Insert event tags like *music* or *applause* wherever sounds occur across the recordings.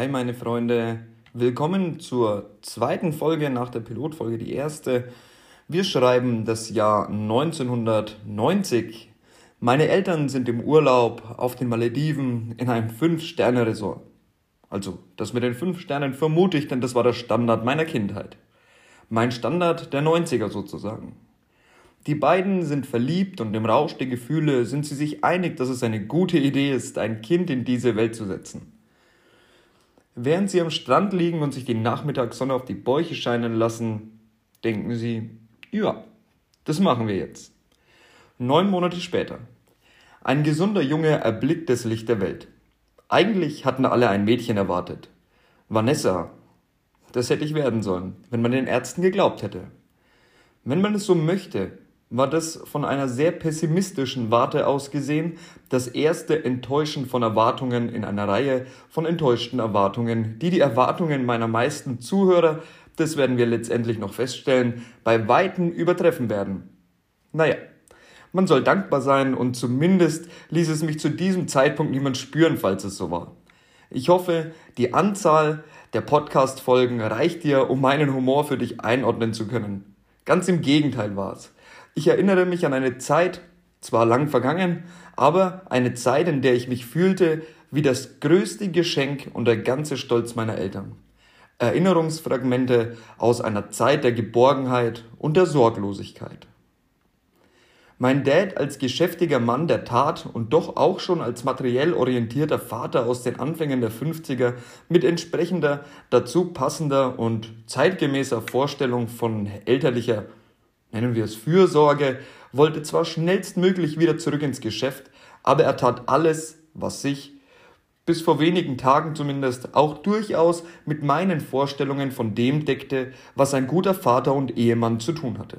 Hi meine Freunde, willkommen zur zweiten Folge nach der Pilotfolge, die erste. Wir schreiben das Jahr 1990. Meine Eltern sind im Urlaub auf den Malediven in einem 5-Sterne-Resort. Also, das mit den 5 Sternen vermute ich, denn das war der Standard meiner Kindheit. Mein Standard der 90er sozusagen. Die beiden sind verliebt und im Rausch der Gefühle sind sie sich einig, dass es eine gute Idee ist, ein Kind in diese Welt zu setzen. Während sie am Strand liegen und sich die Nachmittagssonne auf die Bäuche scheinen lassen, denken sie, ja, das machen wir jetzt. Neun Monate später. Ein gesunder Junge erblickt das Licht der Welt. Eigentlich hatten alle ein Mädchen erwartet. Vanessa. Das hätte ich werden sollen, wenn man den Ärzten geglaubt hätte. Wenn man es so möchte, war das von einer sehr pessimistischen Warte aus gesehen das erste Enttäuschen von Erwartungen in einer Reihe von enttäuschten Erwartungen, die die Erwartungen meiner meisten Zuhörer, das werden wir letztendlich noch feststellen, bei weitem übertreffen werden. Naja, man soll dankbar sein und zumindest ließ es mich zu diesem Zeitpunkt niemand spüren, falls es so war. Ich hoffe, die Anzahl der Podcast-Folgen reicht dir, um meinen Humor für dich einordnen zu können. Ganz im Gegenteil war es. Ich erinnere mich an eine Zeit, zwar lang vergangen, aber eine Zeit, in der ich mich fühlte wie das größte Geschenk und der ganze Stolz meiner Eltern. Erinnerungsfragmente aus einer Zeit der Geborgenheit und der Sorglosigkeit. Mein Dad als geschäftiger Mann der Tat und doch auch schon als materiell orientierter Vater aus den Anfängen der 50er mit entsprechender, dazu passender und zeitgemäßer Vorstellung von elterlicher nennen wir es Fürsorge, wollte zwar schnellstmöglich wieder zurück ins Geschäft, aber er tat alles, was sich, bis vor wenigen Tagen zumindest, auch durchaus mit meinen Vorstellungen von dem deckte, was ein guter Vater und Ehemann zu tun hatte.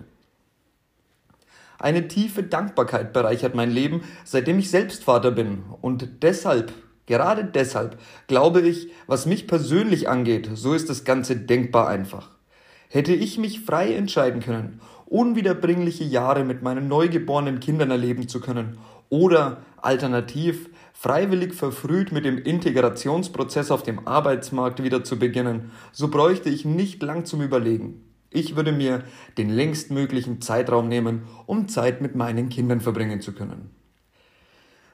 Eine tiefe Dankbarkeit bereichert mein Leben, seitdem ich selbst Vater bin, und deshalb, gerade deshalb, glaube ich, was mich persönlich angeht, so ist das Ganze denkbar einfach. Hätte ich mich frei entscheiden können unwiederbringliche Jahre mit meinen neugeborenen Kindern erleben zu können oder alternativ freiwillig verfrüht mit dem Integrationsprozess auf dem Arbeitsmarkt wieder zu beginnen, so bräuchte ich nicht lang zum Überlegen. Ich würde mir den längstmöglichen Zeitraum nehmen, um Zeit mit meinen Kindern verbringen zu können.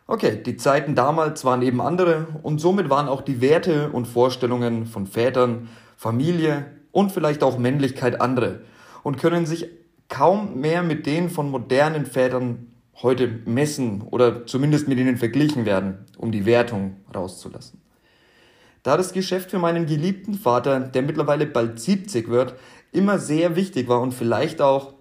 Okay, die Zeiten damals waren eben andere und somit waren auch die Werte und Vorstellungen von Vätern, Familie und vielleicht auch Männlichkeit andere und können sich kaum mehr mit denen von modernen Vätern heute messen oder zumindest mit ihnen verglichen werden, um die Wertung rauszulassen. Da das Geschäft für meinen geliebten Vater, der mittlerweile bald 70 wird, immer sehr wichtig war und vielleicht auch,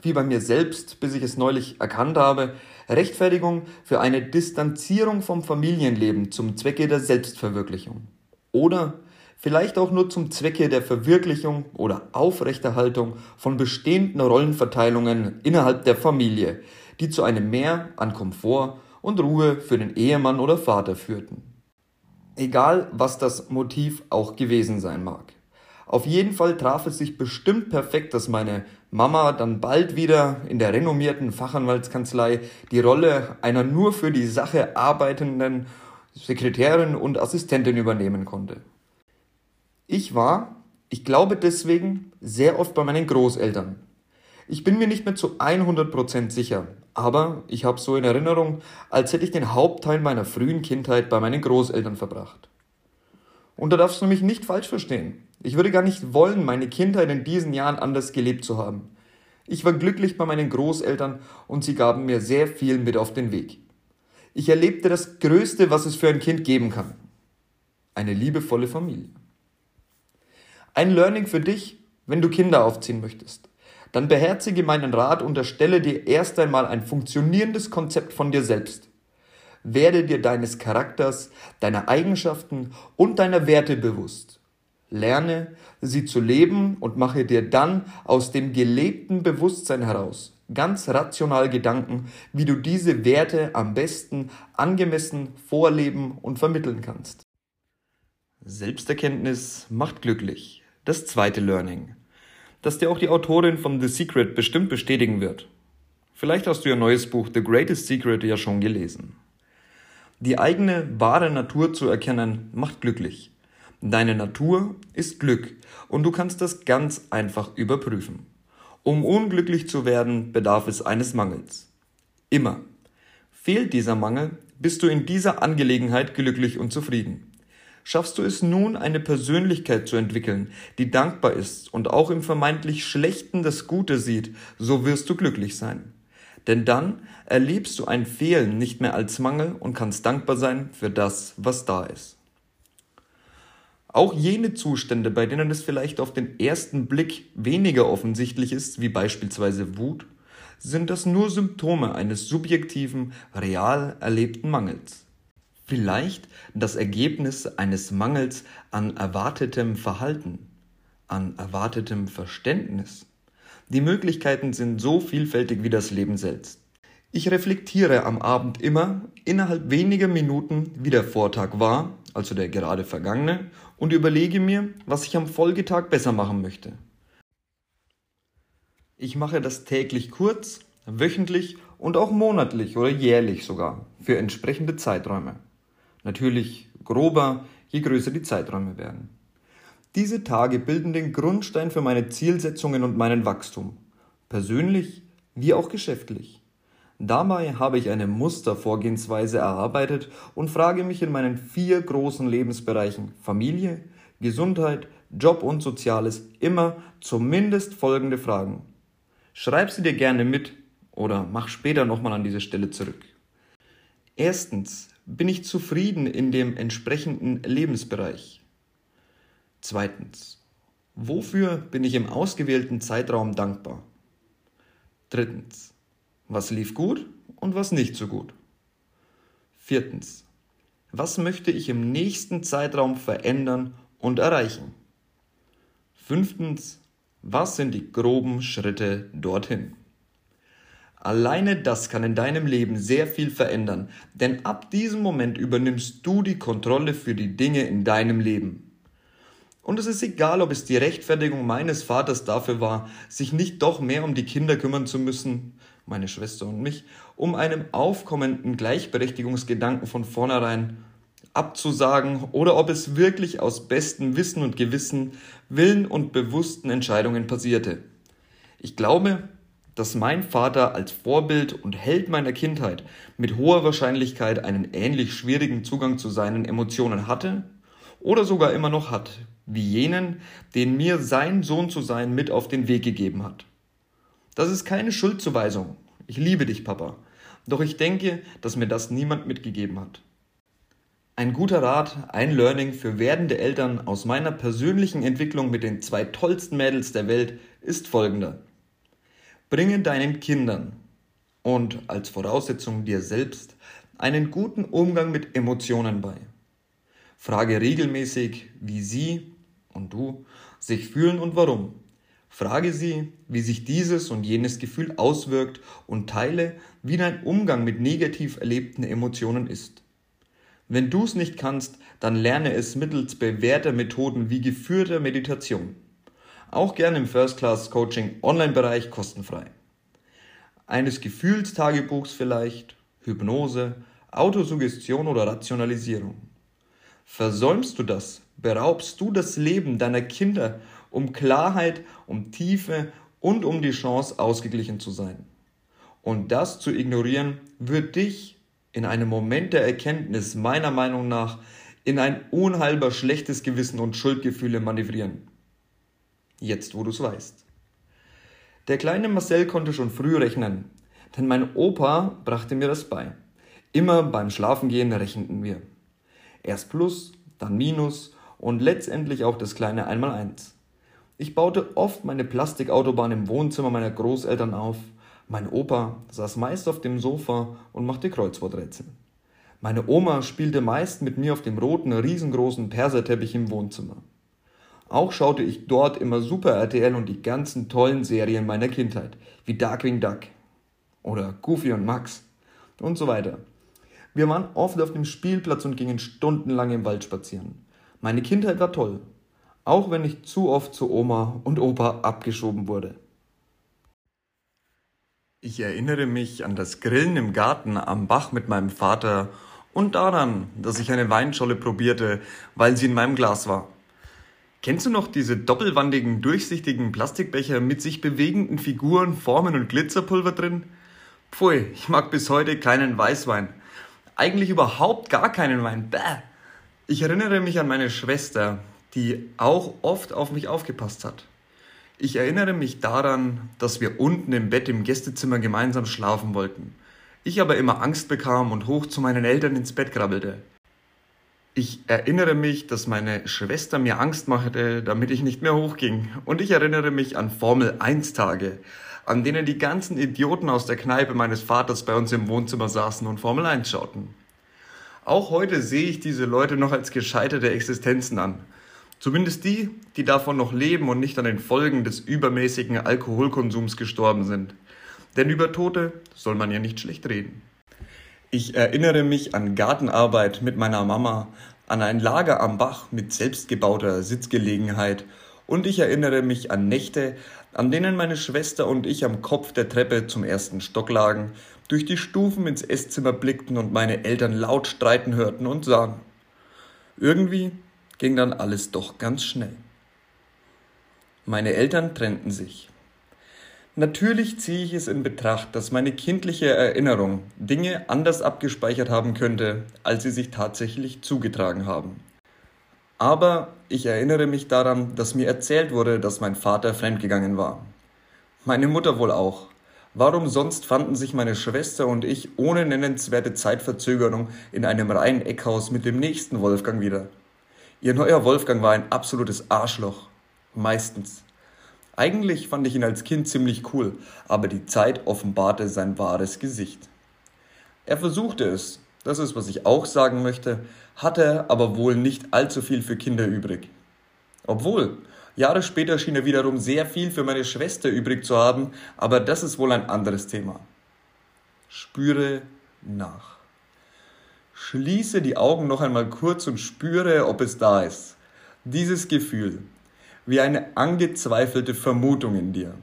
wie bei mir selbst, bis ich es neulich erkannt habe, Rechtfertigung für eine Distanzierung vom Familienleben zum Zwecke der Selbstverwirklichung. Oder vielleicht auch nur zum Zwecke der Verwirklichung oder Aufrechterhaltung von bestehenden Rollenverteilungen innerhalb der Familie, die zu einem Mehr an Komfort und Ruhe für den Ehemann oder Vater führten. Egal, was das Motiv auch gewesen sein mag. Auf jeden Fall traf es sich bestimmt perfekt, dass meine Mama dann bald wieder in der renommierten Fachanwaltskanzlei die Rolle einer nur für die Sache arbeitenden Sekretärin und Assistentin übernehmen konnte. Ich war, ich glaube deswegen, sehr oft bei meinen Großeltern. Ich bin mir nicht mehr zu 100% sicher, aber ich habe so in Erinnerung, als hätte ich den Hauptteil meiner frühen Kindheit bei meinen Großeltern verbracht. Und da darfst du mich nicht falsch verstehen. Ich würde gar nicht wollen, meine Kindheit in diesen Jahren anders gelebt zu haben. Ich war glücklich bei meinen Großeltern und sie gaben mir sehr viel mit auf den Weg. Ich erlebte das Größte, was es für ein Kind geben kann. Eine liebevolle Familie. Ein Learning für dich, wenn du Kinder aufziehen möchtest. Dann beherzige meinen Rat und erstelle dir erst einmal ein funktionierendes Konzept von dir selbst. Werde dir deines Charakters, deiner Eigenschaften und deiner Werte bewusst. Lerne, sie zu leben und mache dir dann aus dem gelebten Bewusstsein heraus ganz rational Gedanken, wie du diese Werte am besten angemessen vorleben und vermitteln kannst. Selbsterkenntnis macht glücklich. Das zweite Learning, das dir auch die Autorin von The Secret bestimmt bestätigen wird. Vielleicht hast du ihr neues Buch The Greatest Secret ja schon gelesen. Die eigene wahre Natur zu erkennen, macht glücklich. Deine Natur ist Glück und du kannst das ganz einfach überprüfen. Um unglücklich zu werden, bedarf es eines Mangels. Immer. Fehlt dieser Mangel, bist du in dieser Angelegenheit glücklich und zufrieden. Schaffst du es nun, eine Persönlichkeit zu entwickeln, die dankbar ist und auch im vermeintlich Schlechten das Gute sieht, so wirst du glücklich sein. Denn dann erlebst du ein Fehlen nicht mehr als Mangel und kannst dankbar sein für das, was da ist. Auch jene Zustände, bei denen es vielleicht auf den ersten Blick weniger offensichtlich ist, wie beispielsweise Wut, sind das nur Symptome eines subjektiven, real erlebten Mangels. Vielleicht das Ergebnis eines Mangels an erwartetem Verhalten, an erwartetem Verständnis. Die Möglichkeiten sind so vielfältig wie das Leben selbst. Ich reflektiere am Abend immer innerhalb weniger Minuten, wie der Vortag war, also der gerade vergangene, und überlege mir, was ich am Folgetag besser machen möchte. Ich mache das täglich kurz, wöchentlich und auch monatlich oder jährlich sogar für entsprechende Zeiträume. Natürlich grober, je größer die Zeiträume werden. Diese Tage bilden den Grundstein für meine Zielsetzungen und meinen Wachstum, persönlich wie auch geschäftlich. Dabei habe ich eine Mustervorgehensweise erarbeitet und frage mich in meinen vier großen Lebensbereichen Familie, Gesundheit, Job und Soziales immer zumindest folgende Fragen. Schreib sie dir gerne mit oder mach später nochmal an diese Stelle zurück. Erstens, bin ich zufrieden in dem entsprechenden Lebensbereich? Zweitens, wofür bin ich im ausgewählten Zeitraum dankbar? Drittens, was lief gut und was nicht so gut? Viertens. Was möchte ich im nächsten Zeitraum verändern und erreichen? Fünftens. Was sind die groben Schritte dorthin? Alleine das kann in deinem Leben sehr viel verändern, denn ab diesem Moment übernimmst du die Kontrolle für die Dinge in deinem Leben. Und es ist egal, ob es die Rechtfertigung meines Vaters dafür war, sich nicht doch mehr um die Kinder kümmern zu müssen, meine Schwester und mich, um einem aufkommenden Gleichberechtigungsgedanken von vornherein abzusagen oder ob es wirklich aus bestem Wissen und Gewissen, Willen und bewussten Entscheidungen passierte. Ich glaube, dass mein Vater als Vorbild und Held meiner Kindheit mit hoher Wahrscheinlichkeit einen ähnlich schwierigen Zugang zu seinen Emotionen hatte oder sogar immer noch hat, wie jenen, den mir sein Sohn zu sein mit auf den Weg gegeben hat. Das ist keine Schuldzuweisung. Ich liebe dich, Papa. Doch ich denke, dass mir das niemand mitgegeben hat. Ein guter Rat, ein Learning für werdende Eltern aus meiner persönlichen Entwicklung mit den zwei tollsten Mädels der Welt ist folgender. Bringe deinen Kindern und als Voraussetzung dir selbst einen guten Umgang mit Emotionen bei. Frage regelmäßig, wie sie und du sich fühlen und warum. Frage sie, wie sich dieses und jenes Gefühl auswirkt und teile, wie dein Umgang mit negativ erlebten Emotionen ist. Wenn du es nicht kannst, dann lerne es mittels bewährter Methoden wie geführter Meditation. Auch gerne im First Class Coaching Online-Bereich kostenfrei. Eines Gefühlstagebuchs vielleicht, Hypnose, Autosuggestion oder Rationalisierung. Versäumst du das, beraubst du das Leben deiner Kinder um Klarheit, um Tiefe und um die Chance, ausgeglichen zu sein. Und das zu ignorieren, wird dich in einem Moment der Erkenntnis meiner Meinung nach in ein unheilbar schlechtes Gewissen und Schuldgefühle manövrieren. Jetzt, wo du es weißt. Der kleine Marcel konnte schon früh rechnen, denn mein Opa brachte mir das bei. Immer beim Schlafengehen rechneten wir. Erst Plus, dann Minus und letztendlich auch das kleine Einmaleins. Ich baute oft meine Plastikautobahn im Wohnzimmer meiner Großeltern auf. Mein Opa saß meist auf dem Sofa und machte Kreuzworträtsel. Meine Oma spielte meist mit mir auf dem roten, riesengroßen Perserteppich im Wohnzimmer. Auch schaute ich dort immer Super RTL und die ganzen tollen Serien meiner Kindheit, wie Darkwing Duck oder Goofy und Max und so weiter. Wir waren oft auf dem Spielplatz und gingen stundenlang im Wald spazieren. Meine Kindheit war toll auch wenn ich zu oft zu Oma und Opa abgeschoben wurde. Ich erinnere mich an das Grillen im Garten am Bach mit meinem Vater und daran, dass ich eine Weinscholle probierte, weil sie in meinem Glas war. Kennst du noch diese doppelwandigen, durchsichtigen Plastikbecher mit sich bewegenden Figuren, Formen und Glitzerpulver drin? Pfui, ich mag bis heute keinen Weißwein. Eigentlich überhaupt gar keinen Wein. Bäh. Ich erinnere mich an meine Schwester, die auch oft auf mich aufgepasst hat. Ich erinnere mich daran, dass wir unten im Bett im Gästezimmer gemeinsam schlafen wollten. Ich aber immer Angst bekam und hoch zu meinen Eltern ins Bett krabbelte. Ich erinnere mich, dass meine Schwester mir Angst machte, damit ich nicht mehr hochging. Und ich erinnere mich an Formel 1 Tage, an denen die ganzen Idioten aus der Kneipe meines Vaters bei uns im Wohnzimmer saßen und Formel 1 schauten. Auch heute sehe ich diese Leute noch als gescheiterte Existenzen an. Zumindest die, die davon noch leben und nicht an den Folgen des übermäßigen Alkoholkonsums gestorben sind. Denn über Tote soll man ja nicht schlecht reden. Ich erinnere mich an Gartenarbeit mit meiner Mama, an ein Lager am Bach mit selbstgebauter Sitzgelegenheit und ich erinnere mich an Nächte, an denen meine Schwester und ich am Kopf der Treppe zum ersten Stock lagen, durch die Stufen ins Esszimmer blickten und meine Eltern laut streiten hörten und sahen. Irgendwie ging dann alles doch ganz schnell. Meine Eltern trennten sich. Natürlich ziehe ich es in Betracht, dass meine kindliche Erinnerung Dinge anders abgespeichert haben könnte, als sie sich tatsächlich zugetragen haben. Aber ich erinnere mich daran, dass mir erzählt wurde, dass mein Vater fremdgegangen war. Meine Mutter wohl auch. Warum sonst fanden sich meine Schwester und ich ohne nennenswerte Zeitverzögerung in einem reinen Eckhaus mit dem nächsten Wolfgang wieder? Ihr neuer Wolfgang war ein absolutes Arschloch. Meistens. Eigentlich fand ich ihn als Kind ziemlich cool, aber die Zeit offenbarte sein wahres Gesicht. Er versuchte es, das ist, was ich auch sagen möchte, hatte aber wohl nicht allzu viel für Kinder übrig. Obwohl, Jahre später schien er wiederum sehr viel für meine Schwester übrig zu haben, aber das ist wohl ein anderes Thema. Spüre nach. Schließe die Augen noch einmal kurz und spüre, ob es da ist. Dieses Gefühl, wie eine angezweifelte Vermutung in dir.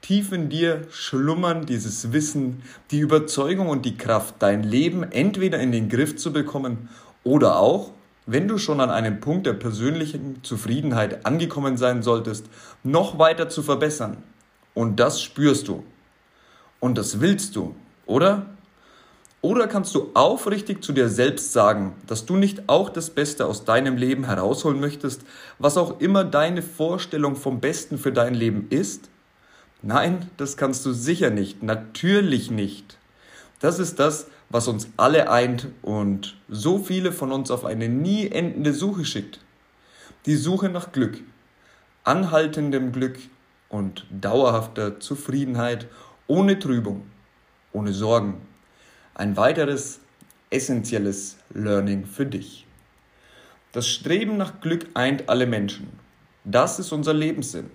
Tief in dir schlummern dieses Wissen, die Überzeugung und die Kraft, dein Leben entweder in den Griff zu bekommen oder auch, wenn du schon an einem Punkt der persönlichen Zufriedenheit angekommen sein solltest, noch weiter zu verbessern. Und das spürst du. Und das willst du, oder? Oder kannst du aufrichtig zu dir selbst sagen, dass du nicht auch das Beste aus deinem Leben herausholen möchtest, was auch immer deine Vorstellung vom Besten für dein Leben ist? Nein, das kannst du sicher nicht, natürlich nicht. Das ist das, was uns alle eint und so viele von uns auf eine nie endende Suche schickt. Die Suche nach Glück, anhaltendem Glück und dauerhafter Zufriedenheit ohne Trübung, ohne Sorgen. Ein weiteres essentielles Learning für dich. Das Streben nach Glück eint alle Menschen. Das ist unser Lebenssinn.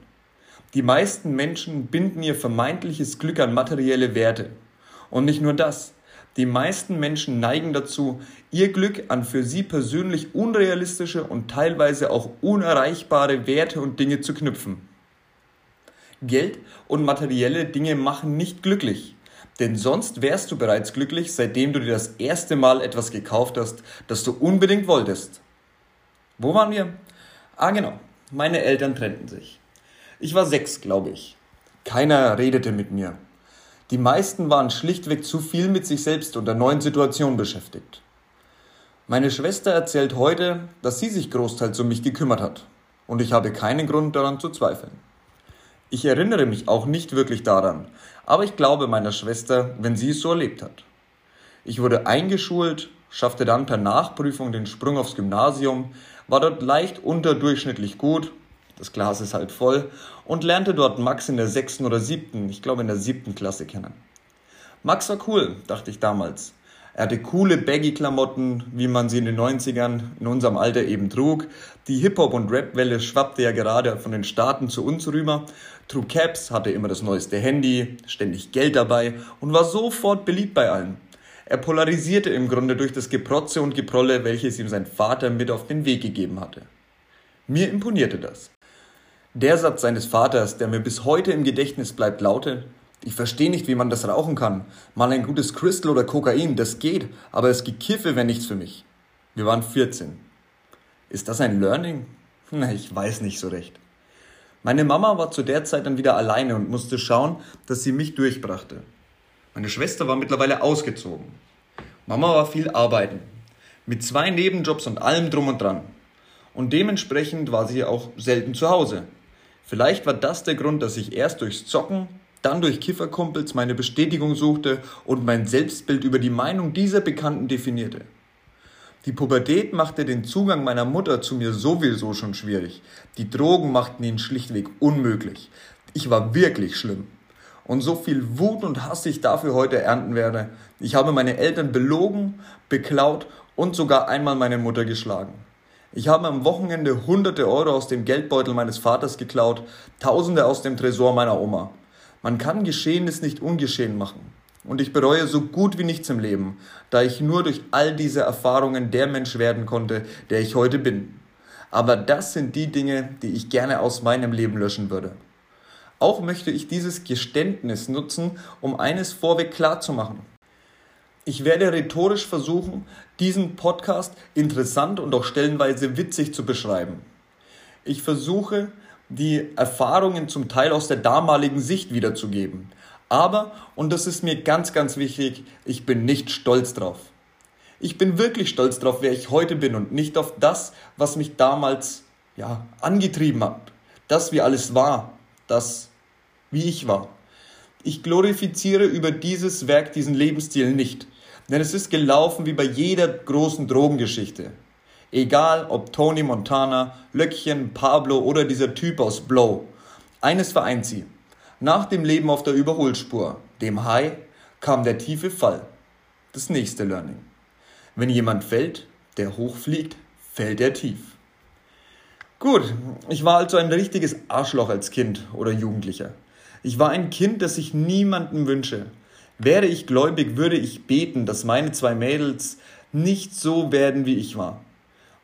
Die meisten Menschen binden ihr vermeintliches Glück an materielle Werte. Und nicht nur das. Die meisten Menschen neigen dazu, ihr Glück an für sie persönlich unrealistische und teilweise auch unerreichbare Werte und Dinge zu knüpfen. Geld und materielle Dinge machen nicht glücklich. Denn sonst wärst du bereits glücklich, seitdem du dir das erste Mal etwas gekauft hast, das du unbedingt wolltest. Wo waren wir? Ah genau, meine Eltern trennten sich. Ich war sechs, glaube ich. Keiner redete mit mir. Die meisten waren schlichtweg zu viel mit sich selbst und der neuen Situation beschäftigt. Meine Schwester erzählt heute, dass sie sich großteils um mich gekümmert hat. Und ich habe keinen Grund daran zu zweifeln. Ich erinnere mich auch nicht wirklich daran, aber ich glaube meiner Schwester, wenn sie es so erlebt hat. Ich wurde eingeschult, schaffte dann per Nachprüfung den Sprung aufs Gymnasium, war dort leicht unterdurchschnittlich gut das Glas ist halt voll und lernte dort Max in der sechsten oder siebten, ich glaube in der siebten Klasse kennen. Max war cool, dachte ich damals. Er hatte coole Baggy-Klamotten, wie man sie in den 90ern in unserem Alter eben trug. Die Hip-Hop- und Rap-Welle schwappte ja gerade von den Staaten zu uns rüber. Trug Caps, hatte immer das neueste Handy, ständig Geld dabei und war sofort beliebt bei allen. Er polarisierte im Grunde durch das Geprotze und Geprolle, welches ihm sein Vater mit auf den Weg gegeben hatte. Mir imponierte das. Der Satz seines Vaters, der mir bis heute im Gedächtnis bleibt, lautet, ich verstehe nicht, wie man das rauchen kann. Mal ein gutes Crystal oder Kokain, das geht, aber das Gekiffe wäre nichts für mich. Wir waren 14. Ist das ein Learning? *laughs* Na, ich weiß nicht so recht. Meine Mama war zu der Zeit dann wieder alleine und musste schauen, dass sie mich durchbrachte. Meine Schwester war mittlerweile ausgezogen. Mama war viel arbeiten. Mit zwei Nebenjobs und allem drum und dran. Und dementsprechend war sie auch selten zu Hause. Vielleicht war das der Grund, dass ich erst durchs Zocken, dann durch Kifferkumpels meine Bestätigung suchte und mein Selbstbild über die Meinung dieser Bekannten definierte. Die Pubertät machte den Zugang meiner Mutter zu mir sowieso schon schwierig. Die Drogen machten ihn schlichtweg unmöglich. Ich war wirklich schlimm. Und so viel Wut und Hass ich dafür heute ernten werde. Ich habe meine Eltern belogen, beklaut und sogar einmal meine Mutter geschlagen. Ich habe am Wochenende hunderte Euro aus dem Geldbeutel meines Vaters geklaut, Tausende aus dem Tresor meiner Oma. Man kann Geschehenes nicht ungeschehen machen. Und ich bereue so gut wie nichts im Leben, da ich nur durch all diese Erfahrungen der Mensch werden konnte, der ich heute bin. Aber das sind die Dinge, die ich gerne aus meinem Leben löschen würde. Auch möchte ich dieses Geständnis nutzen, um eines vorweg klarzumachen. Ich werde rhetorisch versuchen, diesen Podcast interessant und auch stellenweise witzig zu beschreiben. Ich versuche, die Erfahrungen zum Teil aus der damaligen Sicht wiederzugeben. Aber, und das ist mir ganz, ganz wichtig, ich bin nicht stolz drauf. Ich bin wirklich stolz drauf, wer ich heute bin und nicht auf das, was mich damals ja, angetrieben hat. Das, wie alles war, das, wie ich war. Ich glorifiziere über dieses Werk diesen Lebensstil nicht. Denn es ist gelaufen wie bei jeder großen Drogengeschichte. Egal ob Tony Montana, Löckchen, Pablo oder dieser Typ aus Blow. Eines vereint sie. Nach dem Leben auf der Überholspur, dem High, kam der tiefe Fall. Das nächste Learning. Wenn jemand fällt, der hochfliegt, fällt er tief. Gut, ich war also ein richtiges Arschloch als Kind oder Jugendlicher. Ich war ein Kind, das ich niemandem wünsche. Wäre ich gläubig, würde ich beten, dass meine zwei Mädels nicht so werden, wie ich war.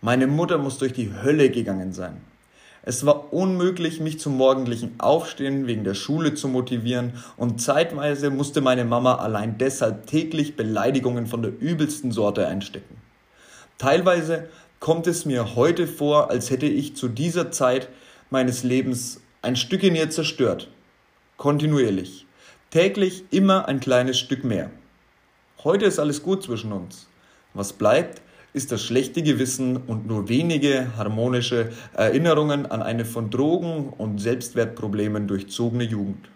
Meine Mutter muss durch die Hölle gegangen sein. Es war unmöglich, mich zum morgendlichen Aufstehen wegen der Schule zu motivieren und zeitweise musste meine Mama allein deshalb täglich Beleidigungen von der übelsten Sorte einstecken. Teilweise kommt es mir heute vor, als hätte ich zu dieser Zeit meines Lebens ein Stück in ihr zerstört. Kontinuierlich. Täglich immer ein kleines Stück mehr. Heute ist alles gut zwischen uns. Was bleibt, ist das schlechte Gewissen und nur wenige harmonische Erinnerungen an eine von Drogen und Selbstwertproblemen durchzogene Jugend.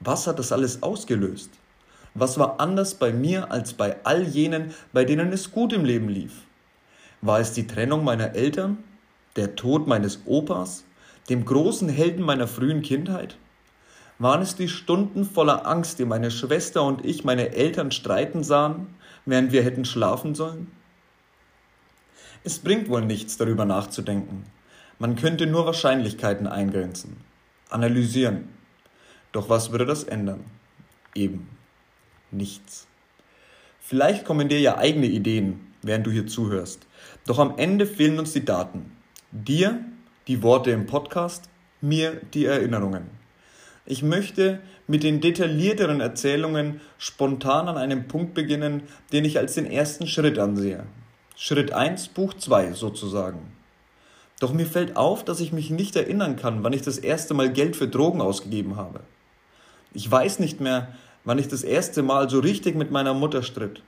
Was hat das alles ausgelöst? Was war anders bei mir als bei all jenen, bei denen es gut im Leben lief? War es die Trennung meiner Eltern? Der Tod meines Opas? Dem großen Helden meiner frühen Kindheit? Waren es die Stunden voller Angst, die meine Schwester und ich meine Eltern streiten sahen, während wir hätten schlafen sollen? Es bringt wohl nichts, darüber nachzudenken. Man könnte nur Wahrscheinlichkeiten eingrenzen, analysieren. Doch was würde das ändern? Eben nichts. Vielleicht kommen dir ja eigene Ideen, während du hier zuhörst. Doch am Ende fehlen uns die Daten. Dir die Worte im Podcast, mir die Erinnerungen. Ich möchte mit den detaillierteren Erzählungen spontan an einem Punkt beginnen, den ich als den ersten Schritt ansehe. Schritt 1, Buch 2 sozusagen. Doch mir fällt auf, dass ich mich nicht erinnern kann, wann ich das erste Mal Geld für Drogen ausgegeben habe. Ich weiß nicht mehr, wann ich das erste Mal so richtig mit meiner Mutter stritt,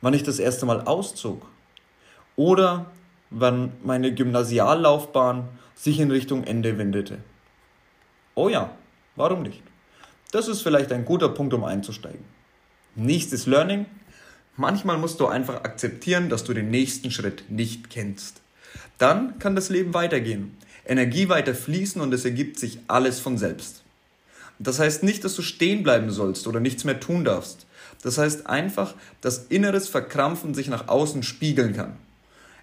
wann ich das erste Mal auszog oder wann meine Gymnasiallaufbahn sich in Richtung Ende wendete. Oh ja, Warum nicht? Das ist vielleicht ein guter Punkt, um einzusteigen. Nächstes Learning. Manchmal musst du einfach akzeptieren, dass du den nächsten Schritt nicht kennst. Dann kann das Leben weitergehen, Energie weiter fließen und es ergibt sich alles von selbst. Das heißt nicht, dass du stehen bleiben sollst oder nichts mehr tun darfst. Das heißt einfach, dass inneres Verkrampfen sich nach außen spiegeln kann.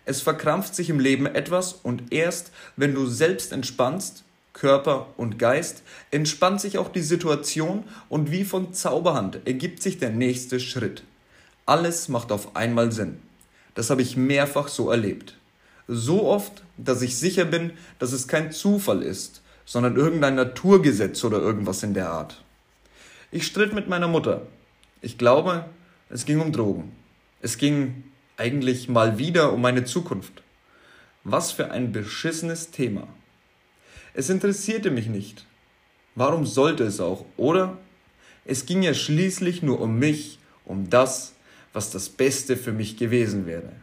Es verkrampft sich im Leben etwas und erst wenn du selbst entspannst, Körper und Geist, entspannt sich auch die Situation und wie von Zauberhand ergibt sich der nächste Schritt. Alles macht auf einmal Sinn. Das habe ich mehrfach so erlebt. So oft, dass ich sicher bin, dass es kein Zufall ist, sondern irgendein Naturgesetz oder irgendwas in der Art. Ich stritt mit meiner Mutter. Ich glaube, es ging um Drogen. Es ging eigentlich mal wieder um meine Zukunft. Was für ein beschissenes Thema. Es interessierte mich nicht. Warum sollte es auch, oder? Es ging ja schließlich nur um mich, um das, was das Beste für mich gewesen wäre.